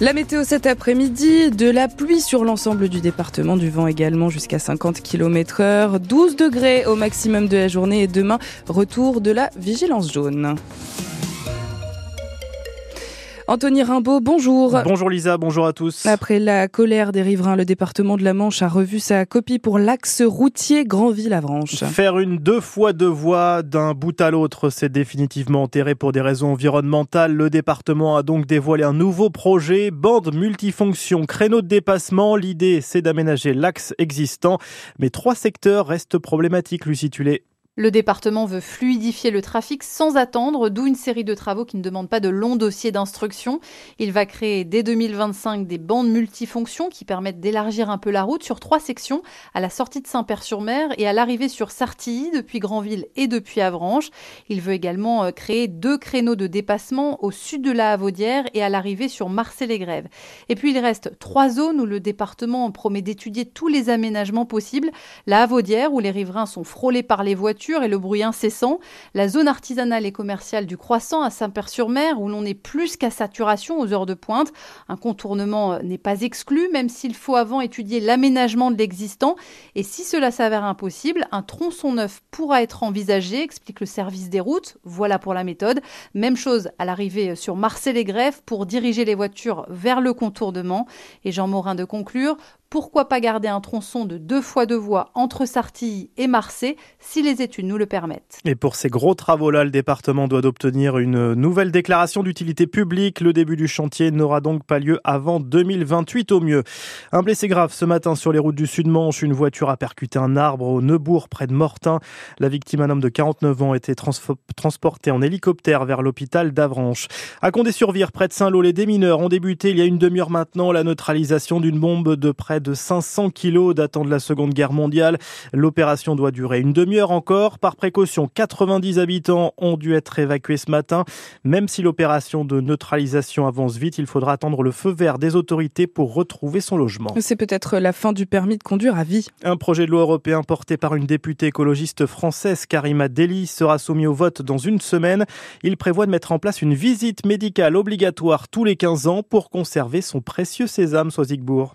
La météo cet après-midi, de la pluie sur l'ensemble du département, du vent également jusqu'à 50 km heure, 12 degrés au maximum de la journée et demain, retour de la vigilance jaune. Anthony Rimbaud, bonjour. Bonjour Lisa, bonjour à tous. Après la colère des riverains, le département de la Manche a revu sa copie pour l'axe routier Grandville-Avranches. Faire une deux fois deux voies d'un bout à l'autre, c'est définitivement enterré pour des raisons environnementales. Le département a donc dévoilé un nouveau projet, bande multifonction, créneau de dépassement. L'idée, c'est d'aménager l'axe existant, mais trois secteurs restent problématiques, lui situer. Le département veut fluidifier le trafic sans attendre, d'où une série de travaux qui ne demandent pas de longs dossiers d'instruction. Il va créer dès 2025 des bandes multifonctions qui permettent d'élargir un peu la route sur trois sections, à la sortie de Saint-Père-sur-Mer et à l'arrivée sur Sartilly depuis Granville et depuis Avranches. Il veut également euh, créer deux créneaux de dépassement au sud de la Havaudière et à l'arrivée sur Marseille-les-Grèves. Et puis il reste trois zones où le département promet d'étudier tous les aménagements possibles. La Havaudière où les riverains sont frôlés par les voitures et le bruit incessant, la zone artisanale et commerciale du Croissant à Saint-Père-sur-Mer où l'on est plus qu'à saturation aux heures de pointe. Un contournement euh, n'est pas exclu même s'il faut avant étudier l'aménagement de l'existant et si cela s'avère impossible, un tronçon neuf pourra être envisagé, explique le service des routes. Voilà pour la méthode. Même chose à l'arrivée sur Marseille-les-Greffes pour diriger les voitures vers le contournement. Et Jean Morin de conclure, pourquoi pas garder un tronçon de deux fois deux voies entre Sartilly et Marseille si les études nous le permettent Et pour ces gros travaux-là, le département doit obtenir une nouvelle déclaration d'utilité publique. Le début du chantier n'aura donc pas lieu avant 2028 au mieux. Un blessé grave ce matin sur les routes du Sud-Manche. Une voiture a percuté un arbre au Neubourg près de Mortain. La victime, un homme de 49 ans, a été transporté en hélicoptère vers l'hôpital d'Avranches. À Condé-sur-Vire, près de Saint-Lô, les démineurs ont débuté il y a une demi-heure maintenant la neutralisation d'une bombe de près de 500 kilos datant de la Seconde Guerre mondiale. L'opération doit durer une demi-heure encore. Par précaution, 90 habitants ont dû être évacués ce matin. Même si l'opération de neutralisation avance vite, il faudra attendre le feu vert des autorités pour retrouver son logement. C'est peut-être la fin du permis de conduire à vie. Un projet de loi européen porté par une députée écologiste française, Karima Deli, sera soumis au vote dans une semaine. Il prévoit de mettre en place une visite médicale obligatoire tous les 15 ans pour conserver son précieux sésame, Soisigbourg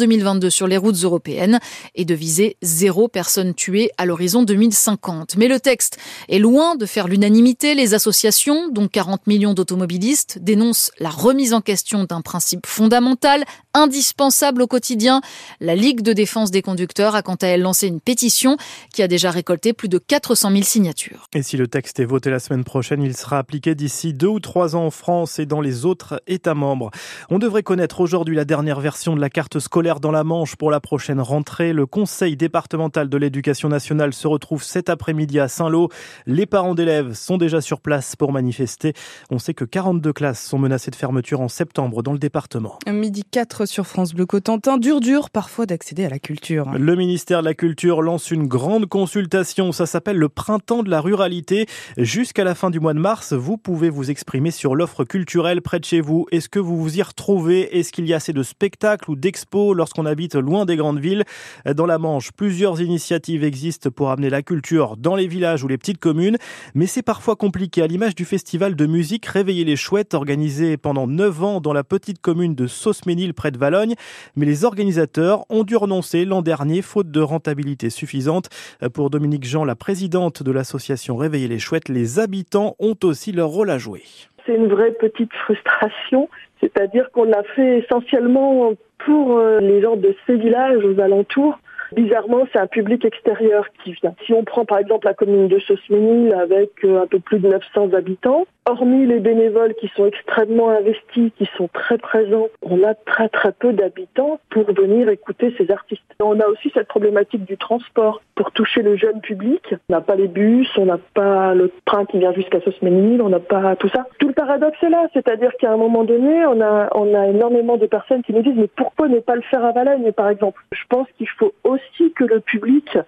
2022 sur les routes européennes et de viser zéro personne tuée à l'horizon 2050. Mais le texte est loin de faire l'unanimité. Les associations, dont 40 millions d'automobilistes, dénoncent la remise en question d'un principe fondamental, indispensable au quotidien. La Ligue de défense des conducteurs a quant à elle lancé une pétition qui a déjà récolté plus de 400 000 signatures. Et si le texte est voté la semaine prochaine, il sera appliqué d'ici deux ou trois ans en France et dans les autres États membres. On devrait connaître aujourd'hui la dernière version de la carte scolaire dans la Manche pour la prochaine rentrée. Le Conseil départemental de l'éducation nationale se retrouve cet après-midi à Saint-Lô. Les parents d'élèves sont déjà sur place pour manifester. On sait que 42 classes sont menacées de fermeture en septembre dans le département. Midi 4 sur France Bleu Cotentin. Dur, dur parfois d'accéder à la culture. Le ministère de la Culture lance une grande consultation. Ça s'appelle le Printemps de la ruralité. Jusqu'à la fin du mois de mars, vous pouvez vous exprimer sur l'offre culturelle près de chez vous. Est-ce que vous vous y retrouvez? Est-ce qu'il y a assez de spectacles ou d'expos? Lorsqu'on habite loin des grandes villes. Dans la Manche, plusieurs initiatives existent pour amener la culture dans les villages ou les petites communes, mais c'est parfois compliqué à l'image du festival de musique Réveiller les Chouettes organisé pendant 9 ans dans la petite commune de Sauce-Ménil près de Valogne, mais les organisateurs ont dû renoncer l'an dernier faute de rentabilité suffisante. Pour Dominique Jean, la présidente de l'association Réveiller les Chouettes, les habitants ont aussi leur rôle à jouer. C'est une vraie petite frustration, c'est-à-dire qu'on l'a fait essentiellement pour euh, les gens de ces villages aux alentours. Bizarrement, c'est un public extérieur qui vient. Si on prend par exemple la commune de Chausménil avec euh, un peu plus de 900 habitants, hormis les bénévoles qui sont extrêmement investis, qui sont très présents, on a très très peu d'habitants pour venir écouter ces artistes. On a aussi cette problématique du transport pour toucher le jeune public. On n'a pas les bus, on n'a pas le train qui vient jusqu'à Sosménil, on n'a pas tout ça. Tout le paradoxe est là, c'est-à-dire qu'à un moment donné, on a, énormément de personnes qui nous disent mais pourquoi ne pas le faire à Valaigne par exemple? Je pense qu'il faut aussi que le public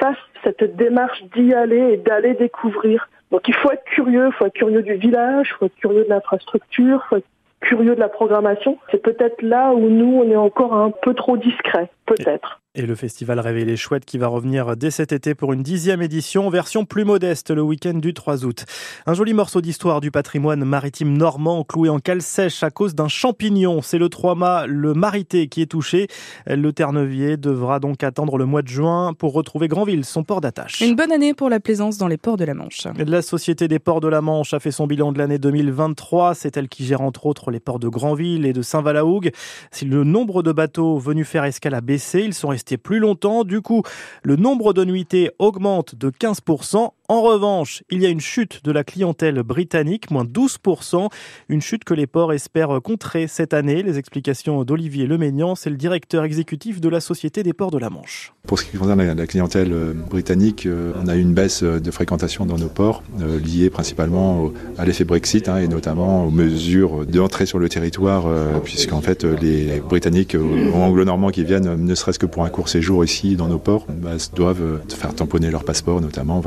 fasse cette démarche d'y aller et d'aller découvrir. Donc il faut être curieux, il faut être curieux du village, il faut être curieux de l'infrastructure, il faut être curieux de la programmation. C'est peut-être là où nous, on est encore un peu trop discret, peut-être. Et le festival Réveil les Chouettes qui va revenir dès cet été pour une dixième édition, version plus modeste le week-end du 3 août. Un joli morceau d'histoire du patrimoine maritime normand cloué en cale sèche à cause d'un champignon. C'est le 3 mât, le Marité, qui est touché. Le Ternevier devra donc attendre le mois de juin pour retrouver Granville, son port d'attache. Une bonne année pour la plaisance dans les ports de la Manche. La Société des ports de la Manche a fait son bilan de l'année 2023. C'est elle qui gère entre autres les ports de Granville et de Saint-Valahougue. Si le nombre de bateaux venus faire escale a baissé, ils sont plus longtemps. Du coup, le nombre de nuitées augmente de 15%. En revanche, il y a une chute de la clientèle britannique, moins 12%, une chute que les ports espèrent contrer cette année. Les explications d'Olivier Leménian, c'est le directeur exécutif de la Société des ports de la Manche. Pour ce qui concerne la clientèle euh, britannique, euh, on a eu une baisse euh, de fréquentation dans nos ports, liée principalement à l'effet Brexit hein, et notamment aux mesures d'entrée sur le territoire, puisqu'en fait les Britanniques ou anglo-normands qui viennent, ne serait-ce que pour un court séjour ici dans nos ports, bah, doivent faire tamponner leur passeport notamment.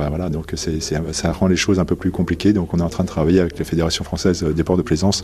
Ça rend les choses un peu plus compliquées. Donc on est en train de travailler avec la Fédération française des ports de plaisance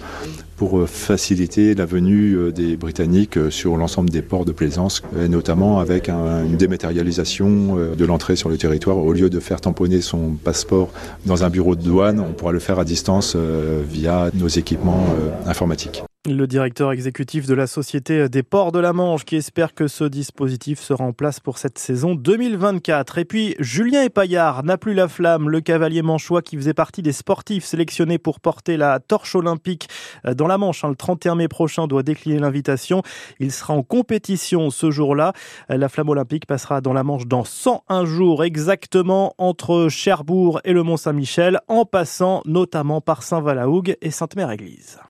pour faciliter la venue des Britanniques sur l'ensemble des ports de plaisance, notamment avec une dématérialisation de l'entrée sur le territoire. Au lieu de faire tamponner son passeport dans un bureau de douane, on pourra le faire à distance via nos équipements informatiques. Le directeur exécutif de la Société des Ports de la Manche qui espère que ce dispositif sera en place pour cette saison 2024. Et puis, Julien Epaillard n'a plus la flamme. Le cavalier manchois qui faisait partie des sportifs sélectionnés pour porter la torche olympique dans la Manche hein, le 31 mai prochain doit décliner l'invitation. Il sera en compétition ce jour-là. La flamme olympique passera dans la Manche dans 101 jours exactement entre Cherbourg et le Mont-Saint-Michel en passant notamment par Saint-Valahougue et Sainte-Mère-Église.